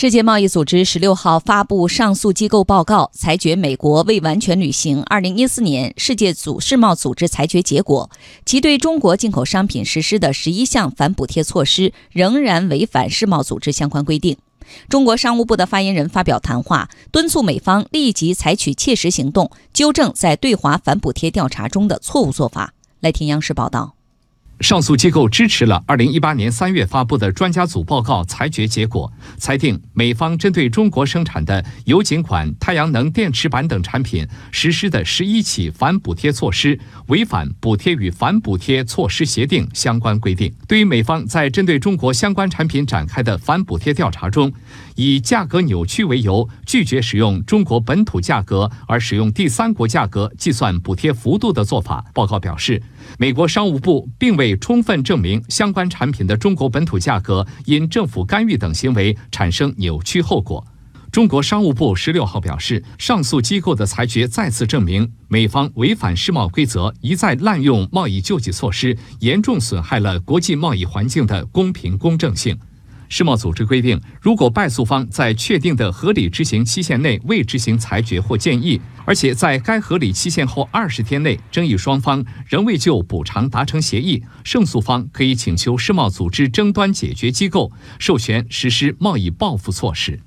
世界贸易组织十六号发布上诉机构报告，裁决美国未完全履行二零一四年世界组世贸组织裁决结果，其对中国进口商品实施的十一项反补贴措施仍然违反世贸组织相关规定。中国商务部的发言人发表谈话，敦促美方立即采取切实行动，纠正在对华反补贴调查中的错误做法。来听央视报道。上诉机构支持了2018年3月发布的专家组报告裁决结果，裁定美方针对中国生产的油井管、太阳能电池板等产品实施的十一起反补贴措施违反补贴与反补贴措施协定相关规定。对于美方在针对中国相关产品展开的反补贴调查中，以价格扭曲为由拒绝使用中国本土价格而使用第三国价格计算补贴幅度的做法，报告表示，美国商务部并未。充分证明相关产品的中国本土价格因政府干预等行为产生扭曲后果。中国商务部十六号表示，上诉机构的裁决再次证明美方违反世贸规则，一再滥用贸易救济措施，严重损害了国际贸易环境的公平公正性。世贸组织规定，如果败诉方在确定的合理执行期限内未执行裁决或建议，而且在该合理期限后二十天内，争议双方仍未就补偿达成协议，胜诉方可以请求世贸组织争端解决机构授权实施贸易报复措施。